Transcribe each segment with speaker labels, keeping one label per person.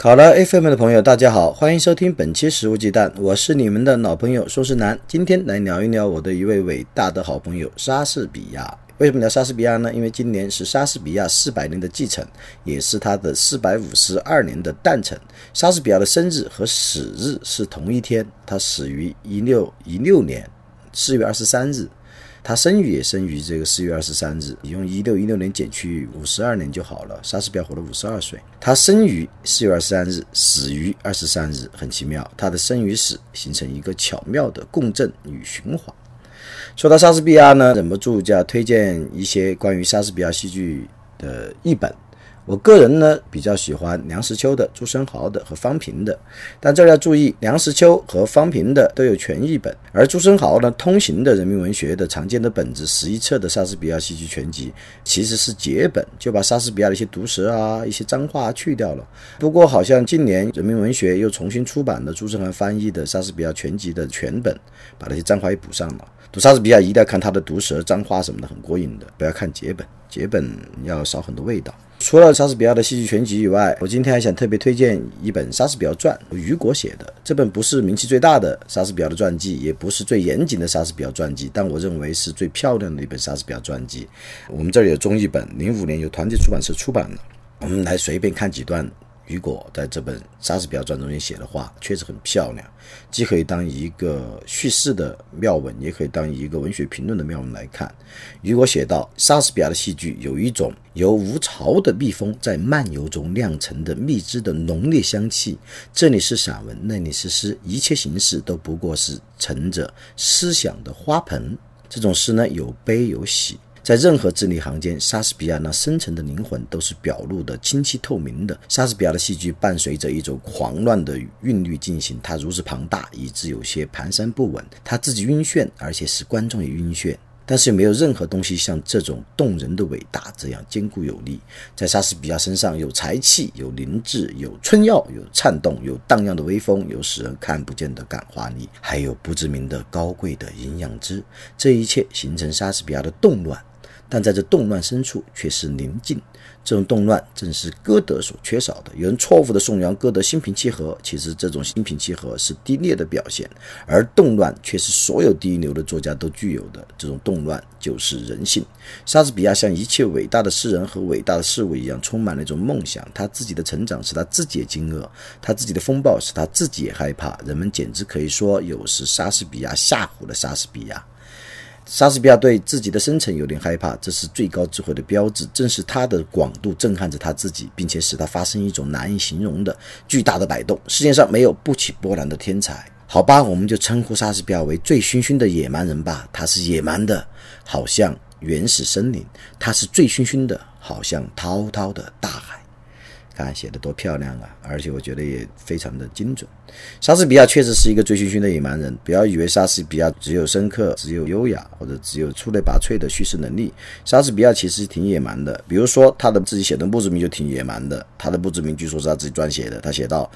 Speaker 1: 考拉 FM 的朋友，大家好，欢迎收听本期《食物鸡蛋》，我是你们的老朋友宋世南，今天来聊一聊我的一位伟大的好朋友莎士比亚。为什么聊莎士比亚呢？因为今年是莎士比亚四百年的继承，也是他的四百五十二年的诞辰。莎士比亚的生日和死日是同一天，他死于一六一六年四月二十三日。他生于也生于这个四月二十三日，你用一六一六年减去五十二年就好了。莎士比亚活了五十二岁，他生于四月二十三日，死于二十三日，很奇妙。他的生与死形成一个巧妙的共振与循环。说到莎士比亚呢，忍不住就要推荐一些关于莎士比亚戏剧的译本。我个人呢比较喜欢梁实秋的、朱生豪的和方平的，但这儿要注意，梁实秋和方平的都有全译本，而朱生豪呢通行的人民文学的常见的本子十一册的莎士比亚戏剧全集其实是节本，就把莎士比亚的一些毒舌啊、一些脏话去掉了。不过好像近年人民文学又重新出版了朱生豪翻译的莎士比亚全集的全本，把那些脏话也补上了。读莎士比亚一定要看他的毒舌、脏话什么的，很过瘾的，不要看节本，节本要少很多味道。除了莎士比亚的戏剧全集以外，我今天还想特别推荐一本《莎士比亚传》，雨果写的。这本不是名气最大的莎士比亚的传记，也不是最严谨的莎士比亚传记，但我认为是最漂亮的一本莎士比亚传记。我们这里有中译本，零五年由团结出版社出版的。我们来随便看几段。雨果在这本《莎士比亚传》中间写的话确实很漂亮，既可以当一个叙事的妙文，也可以当一个文学评论的妙文来看。雨果写道：莎士比亚的戏剧有一种由无巢的蜜蜂在漫游中酿成的蜜汁的浓烈香气。这里是散文，那里是诗，一切形式都不过是盛着思想的花盆。这种诗呢，有悲有喜。在任何字里行间，莎士比亚那深沉的灵魂都是表露的清晰透明的。莎士比亚的戏剧伴随着一种狂乱的韵律进行，它如此庞大，以致有些蹒跚不稳。他自己晕眩，而且使观众也晕眩。但是没有任何东西像这种动人的伟大这样坚固有力。在莎士比亚身上有才气，有灵智，有春药，有颤动，有荡漾的微风，有使人看不见的感化力，还有不知名的高贵的营养汁。这一切形成莎士比亚的动乱。但在这动乱深处却是宁静，这种动乱正是歌德所缺少的。有人错误地颂扬歌德心平气和，其实这种心平气和是低劣的表现，而动乱却是所有第一流的作家都具有的。这种动乱就是人性。莎士比亚像一切伟大的诗人和伟大的事物一样，充满了一种梦想。他自己的成长使他自己也惊愕，他自己的风暴使他自己也害怕。人们简直可以说，有时莎士比亚吓唬了莎士比亚。莎士比亚对自己的深沉有点害怕，这是最高智慧的标志。正是他的广度震撼着他自己，并且使他发生一种难以形容的巨大的摆动。世界上没有不起波澜的天才，好吧，我们就称呼莎士比亚为醉醺醺的野蛮人吧。他是野蛮的，好像原始森林；他是醉醺醺的，好像滔滔的大海。看写的多漂亮啊！而且我觉得也非常的精准。莎士比亚确实是一个醉醺醺的野蛮人。不要以为莎士比亚只有深刻、只有优雅，或者只有出类拔萃的叙事能力。莎士比亚其实挺野蛮的。比如说他的自己写的墓志铭就挺野蛮的。他的墓志铭据说是他自己撰写的。他写道：“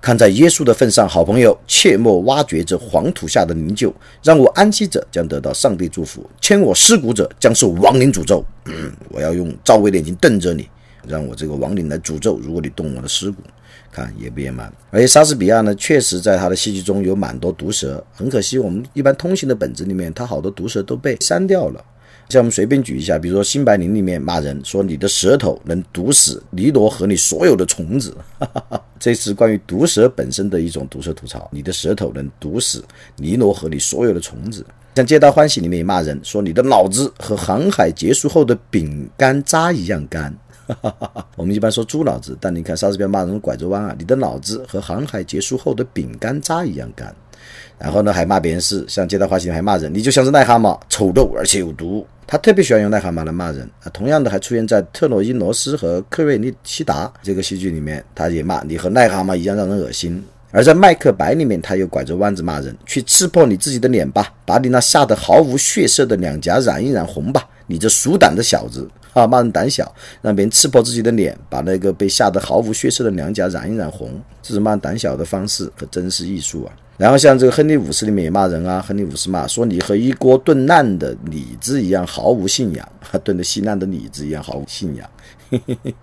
Speaker 1: 看在耶稣的份上，好朋友，切莫挖掘这黄土下的灵柩。让我安息者将得到上帝祝福，牵我尸骨者将受亡灵诅咒。我要用赵薇的眼睛瞪着你。”让我这个亡灵来诅咒，如果你动我的尸骨，看野不野蛮？而且莎士比亚呢，确实在他的戏剧中有蛮多毒舌，很可惜，我们一般通行的本子里面，他好多毒舌都被删掉了。像我们随便举一下，比如说《新白林》里面骂人说你的舌头能毒死尼罗和你所有的虫子，这是关于毒舌本身的一种毒舌吐槽。你的舌头能毒死尼罗和你所有的虫子。像《皆大欢喜》里面也骂人说你的脑子和航海结束后的饼干渣一样干。我们一般说猪脑子，但你看莎士比亚骂人拐着弯啊，你的脑子和航海结束后的饼干渣一样干。然后呢，还骂别人是像《皆大欢喜》还骂人，你就像是癞蛤蟆，丑陋而且有毒。他特别喜欢用癞蛤蟆来骂人啊。同样的，还出现在特洛伊罗斯和克瑞尼西达这个戏剧里面，他也骂你和癞蛤蟆一样让人恶心。而在《麦克白》里面，他又拐着弯子骂人：“去刺破你自己的脸吧，把你那吓得毫无血色的两颊染一染红吧，你这鼠胆的小子！”啊，骂人胆小，让别人刺破自己的脸，把那个被吓得毫无血色的两颊染一染红，这是骂人胆小的方式，可真是艺术啊！然后像这个《亨利五世》里面也骂人啊，亨利五世骂说你和一锅炖烂的李子一样毫无信仰，炖的稀烂的李子一样毫无信仰。嘿嘿嘿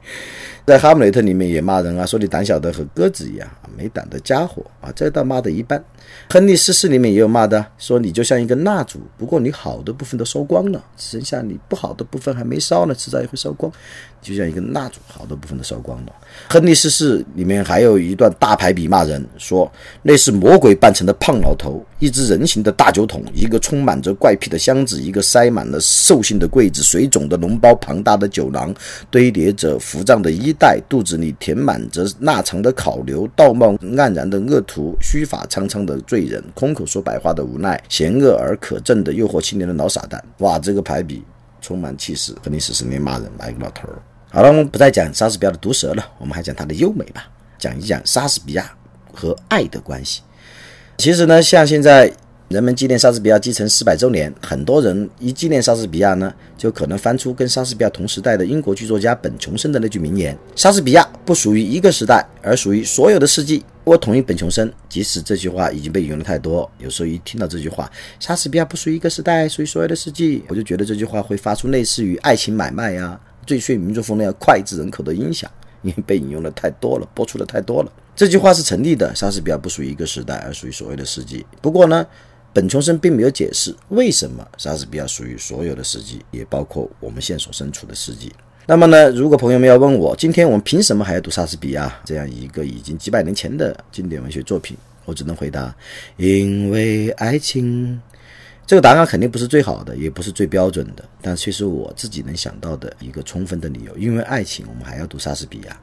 Speaker 1: 在《哈姆雷特》里面也骂人啊，说你胆小的和鸽子一样，没胆的家伙啊，这倒骂的一般。《亨利四世》里面也有骂的，说你就像一根蜡烛，不过你好的部分都烧光了，只剩下你不好的部分还没烧呢，迟早也会烧光。就像一根蜡烛，好多部分都烧光了。亨利四世里面还有一段大排比骂人，说那是魔鬼扮成的胖老头，一只人形的大酒桶，一个充满着怪癖的箱子，一个塞满了兽性的柜子，水肿的脓包，庞大的酒囊，堆叠着浮胀的衣袋，肚子里填满着腊肠的烤牛，道貌岸然的恶徒，须发苍苍的罪人，空口说白话的无奈，险恶而可憎的诱惑青年的老傻蛋。哇，这个排比充满气势，亨利四世里面骂人骂一个老头儿。好了，我们不再讲莎士比亚的毒舌了，我们还讲他的优美吧，讲一讲莎士比亚和爱的关系。其实呢，像现在人们纪念莎士比亚继承四百周年，很多人一纪念莎士比亚呢，就可能翻出跟莎士比亚同时代的英国剧作家本琼生的那句名言：“莎士比亚不属于一个时代，而属于所有的世纪。”我同意本琼生，即使这句话已经被引用的太多，有时候一听到这句话“莎士比亚不属于一个时代，属于所有的世纪”，我就觉得这句话会发出类似于爱情买卖呀。最炫民族风那样脍炙人口的音响，因为被引用的太多了，播出的太多了。这句话是成立的，莎士比亚不属于一个时代，而属于所谓的世纪。不过呢，本琼生并没有解释为什么莎士比亚属于所有的世纪，也包括我们现所身处的世纪。那么呢，如果朋友们要问我，今天我们凭什么还要读莎士比亚这样一个已经几百年前的经典文学作品？我只能回答：因为爱情。这个答案肯定不是最好的，也不是最标准的，但却是我自己能想到的一个充分的理由。因为爱情，我们还要读莎士比亚。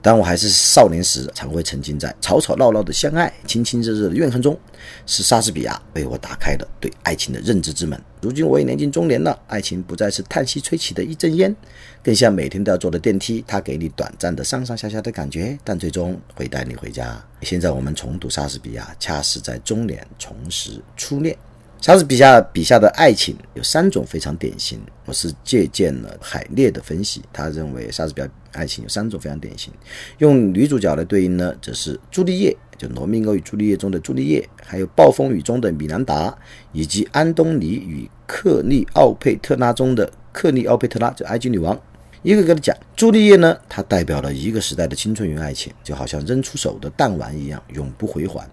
Speaker 1: 当我还是少年时，常会沉浸在吵吵闹闹的相爱、亲亲热热的怨恨中，是莎士比亚为我打开了对爱情的认知之门。如今我也年近中年了，爱情不再是叹息吹起的一阵烟，更像每天都要坐的电梯，它给你短暂的上上下下的感觉，但最终会带你回家。现在我们重读莎士比亚，恰是在中年重拾初恋。莎士比亚笔下的爱情有三种非常典型，我是借鉴了海涅的分析，他认为莎士比亚爱情有三种非常典型。用女主角来对应呢，则是朱丽叶，就《罗密欧与朱丽叶》中的朱丽叶，还有《暴风雨》中的米兰达，以及安东尼与克利奥佩特拉中的克利奥佩特拉，就埃及女王。一个个的讲，朱丽叶呢，它代表了一个时代的青春与爱情，就好像扔出手的弹丸一样，永不回还。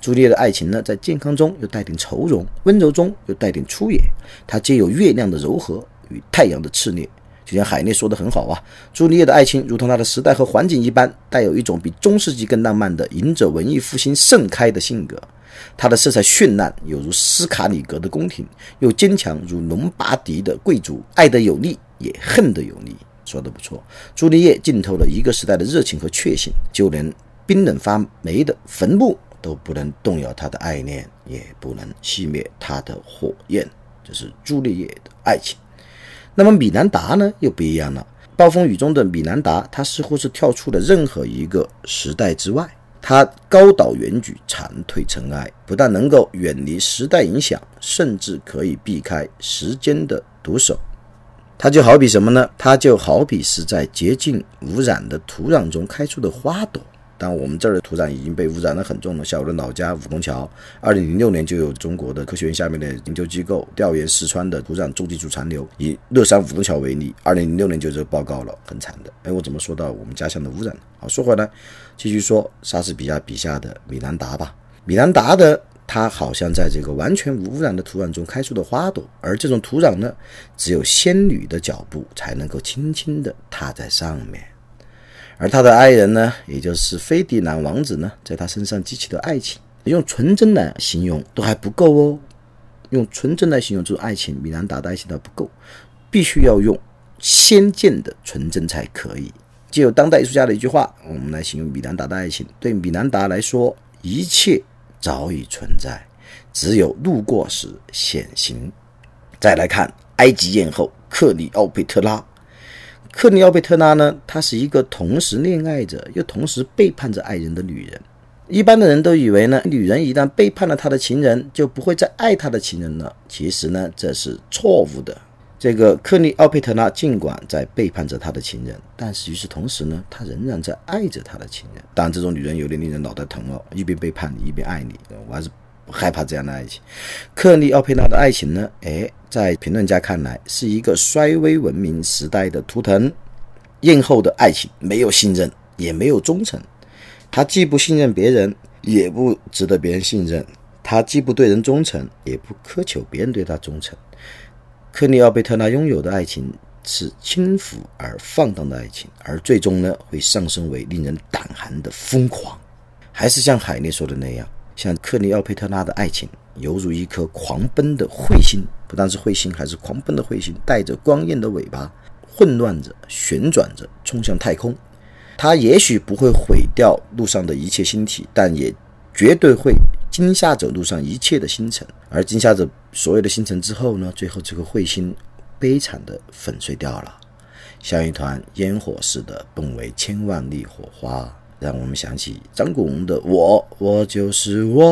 Speaker 1: 朱丽叶的爱情呢，在健康中又带点愁容，温柔中又带点粗野。它皆有月亮的柔和与太阳的炽烈。就像海涅说的很好啊，朱丽叶的爱情如同她的时代和环境一般，带有一种比中世纪更浪漫的迎着文艺复兴盛开的性格。她的色彩绚烂，有如斯卡里格的宫廷，又坚强如隆巴迪的贵族，爱得有力，也恨得有力。说的不错，朱丽叶浸透了一个时代的热情和确信，就连冰冷发霉的坟墓。都不能动摇他的爱恋，也不能熄灭他的火焰。这是朱丽叶的爱情。那么米兰达呢？又不一样了。暴风雨中的米兰达，他似乎是跳出了任何一个时代之外。他高岛远举，长退尘埃，不但能够远离时代影响，甚至可以避开时间的毒手。它就好比什么呢？它就好比是在洁净污染的土壤中开出的花朵。但我们这儿的土壤已经被污染得很重了。像我的老家武功桥，二零零六年就有中国的科学院下面的研究机构调研四川的土壤重金属残留。以乐山武功桥为例，二零零六年就这个报告了，很惨的。哎，我怎么说到我们家乡的污染好，说回来，继续说莎士比亚笔下的米兰达吧。米兰达的他好像在这个完全无污染的土壤中开出的花朵，而这种土壤呢，只有仙女的脚步才能够轻轻地踏在上面。而他的爱人呢，也就是菲迪南王子呢，在他身上激起的爱情，用纯真来形容都还不够哦。用纯真来形容这种爱情，米兰达的爱情都不够，必须要用先见的纯真才可以。借由当代艺术家的一句话，我们来形容米兰达的爱情：对米兰达来说，一切早已存在，只有路过时显形。再来看埃及艳后克里奥佩特拉。克里奥佩特拉呢？她是一个同时恋爱着又同时背叛着爱人的女人。一般的人都以为呢，女人一旦背叛了他的情人，就不会再爱他的情人了。其实呢，这是错误的。这个克利奥佩特拉尽管在背叛着他的情人，但是与此同时呢，他仍然在爱着他的情人。当然，这种女人有点令人脑袋疼哦，一边背叛你，一边爱你，我还是不害怕这样的爱情。克利奥佩拉的爱情呢，哎，在评论家看来是一个衰微文明时代的图腾。艳后的爱情没有信任，也没有忠诚。他既不信任别人，也不值得别人信任。他既不对人忠诚，也不苛求别人对他忠诚。克利奥贝特拉拥有的爱情是轻浮而放荡的爱情，而最终呢，会上升为令人胆寒的疯狂。还是像海涅说的那样，像克利奥佩特拉的爱情，犹如一颗狂奔的彗星，不但是彗星，还是狂奔的彗星，带着光焰的尾巴，混乱着，旋转着，冲向太空。它也许不会毁掉路上的一切星体，但也绝对会惊吓走路上一切的星辰。而惊吓着所有的星辰之后呢？最后这个彗星悲惨的粉碎掉了，像一团烟火似的崩为千万粒火花，让我们想起张国荣的《我，我就是我》，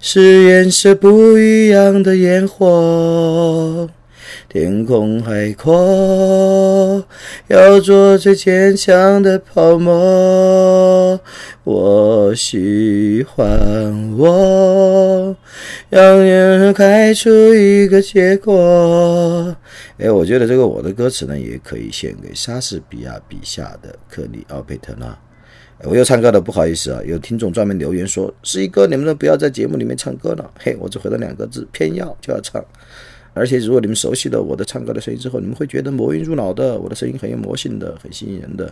Speaker 1: 是颜色不一样的烟火。天空海阔，要做最坚强的泡沫。我喜欢我，让人开出一个结果。哎，我觉得这个我的歌词呢，也可以献给莎士比亚笔下的克里奥佩特拉。我又唱歌了，不好意思啊，有听众专门留言说：“十一哥，你们都不要在节目里面唱歌了。”嘿，我只回了两个字：偏要就要唱。而且，如果你们熟悉了我的唱歌的声音之后，你们会觉得魔音入脑的，我的声音很有魔性的，很吸引人的。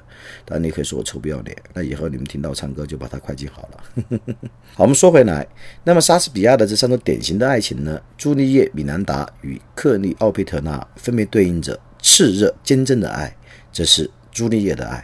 Speaker 1: 当然，你可以说我臭不要脸。那以后你们听到唱歌，就把它快进好了。好，我们说回来，那么莎士比亚的这三种典型的爱情呢？朱丽叶·米兰达与克利奥佩特拉分别对应着炽热坚贞的爱，这是朱丽叶的爱；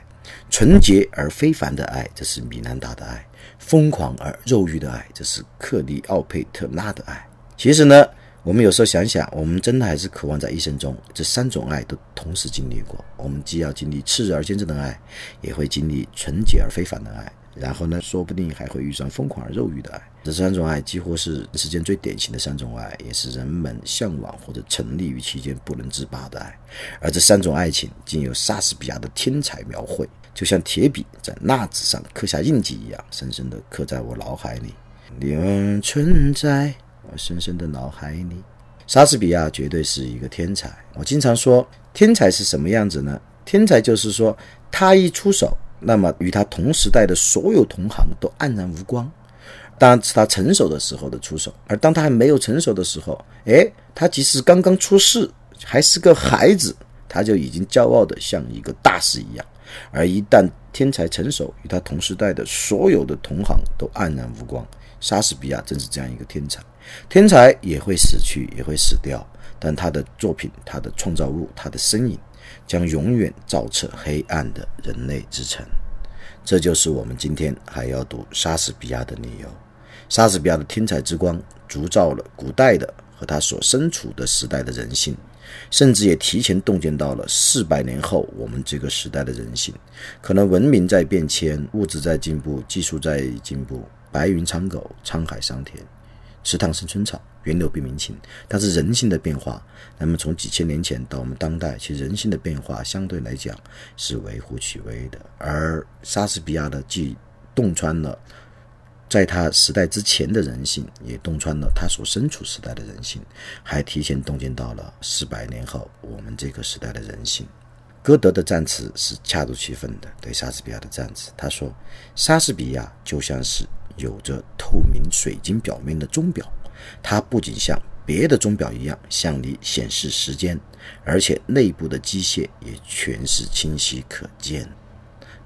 Speaker 1: 纯洁而非凡的爱，这是米兰达的爱；疯狂而肉欲的爱，这是克利奥佩特拉的爱。其实呢？我们有时候想想，我们真的还是渴望在一生中这三种爱都同时经历过。我们既要经历炽热而坚贞的爱，也会经历纯洁而非凡的爱，然后呢，说不定还会遇上疯狂而肉欲的爱。这三种爱几乎是世间最典型的三种爱，也是人们向往或者沉溺于其间不能自拔的爱。而这三种爱情，竟由莎士比亚的天才描绘，就像铁笔在蜡纸上刻下印记一样，深深地刻在我脑海里，你们存在。我深深的脑海里，莎士比亚绝对是一个天才。我经常说，天才是什么样子呢？天才就是说，他一出手，那么与他同时代的所有同行都黯然无光。当然是他成熟的时候的出手，而当他还没有成熟的时候，哎，他即使刚刚出世，还是个孩子，他就已经骄傲的像一个大师一样。而一旦天才成熟，与他同时代的所有的同行都黯然无光。莎士比亚正是这样一个天才。天才也会死去，也会死掉，但他的作品、他的创造物、他的身影，将永远照彻黑暗的人类之城。这就是我们今天还要读莎士比亚的理由。莎士比亚的天才之光，铸造了古代的和他所身处的时代的人性，甚至也提前洞见到了四百年后我们这个时代的人性。可能文明在变迁，物质在进步，技术在进步，白云苍狗，沧海桑田。池塘生春草，源流变明清。但是人性的变化，那么从几千年前到我们当代，其实人性的变化相对来讲是微乎其微的。而莎士比亚的既洞穿了在他时代之前的人性，也洞穿了他所身处时代的人性，还提前洞见到了四百年后我们这个时代的人性。歌德的赞词是恰如其分的，对莎士比亚的赞词，他说：“莎士比亚就像是。”有着透明水晶表面的钟表，它不仅像别的钟表一样向你显示时间，而且内部的机械也全是清晰可见。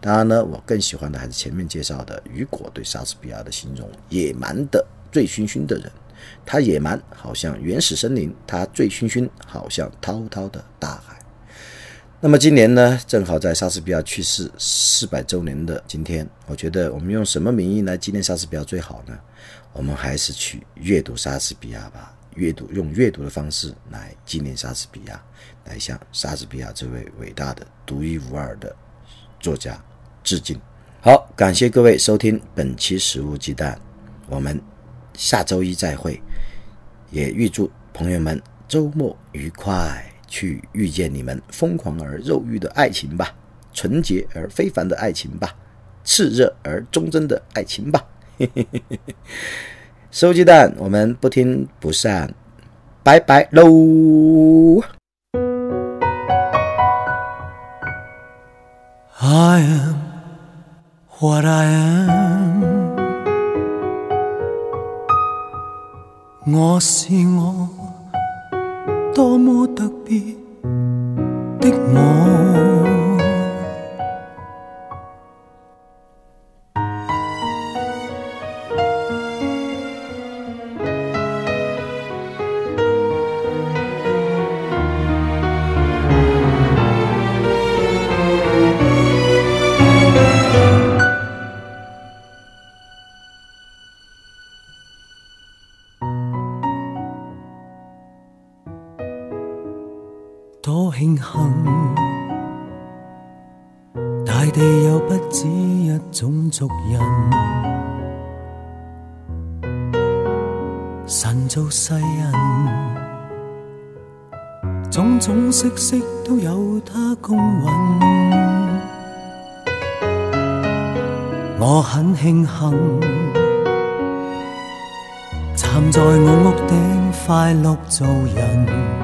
Speaker 1: 当然呢，我更喜欢的还是前面介绍的雨果对莎士比亚的形容：野蛮的醉醺醺的人，他野蛮好像原始森林，他醉醺醺好像滔滔的大海。那么今年呢，正好在莎士比亚去世四百周年的今天，我觉得我们用什么名义来纪念莎士比亚最好呢？我们还是去阅读莎士比亚吧，阅读用阅读的方式来纪念莎士比亚，来向莎士比亚这位伟大的、独一无二的作家致敬。好，感谢各位收听本期《食物鸡蛋》，我们下周一再会。也预祝朋友们周末愉快，去遇见你们疯狂而肉欲的爱情吧，纯洁而非凡的爱情吧，炽热而忠贞的爱情吧。收鸡蛋，我们不听不散，拜拜喽。
Speaker 2: I am what I am，我是我，多么特别的我。多慶幸，大地有不止一種族人，神造世人，種種色色都有他公允。我很慶幸，站在我屋頂快樂做人。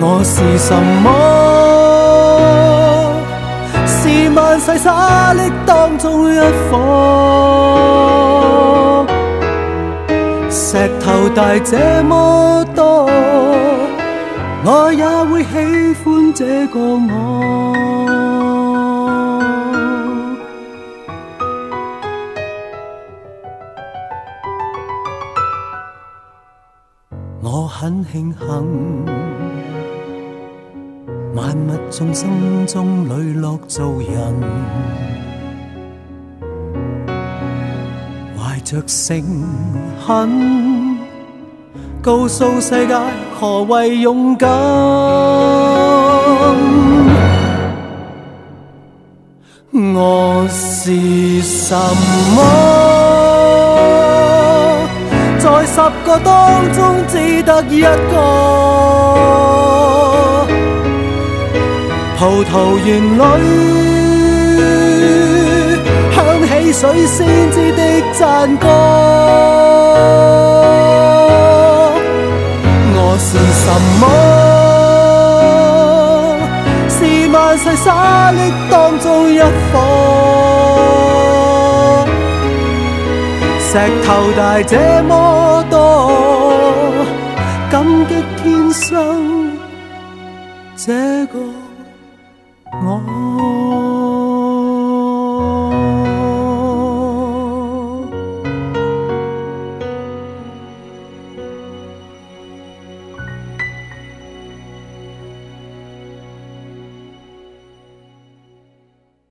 Speaker 2: 我是什么？是萬世沙礫當中一顆，石頭大這麼多，我也會喜歡這個我。我很慶幸。萬物眾生中磊落做人，懷着誠懇，告訴世界何謂勇敢。我是什么？在十個當中只得一個。葡萄園裏響起水仙子的讚歌。我是什麼？是萬世沙礫當中一顆，石頭大這麼多，感激天生这个。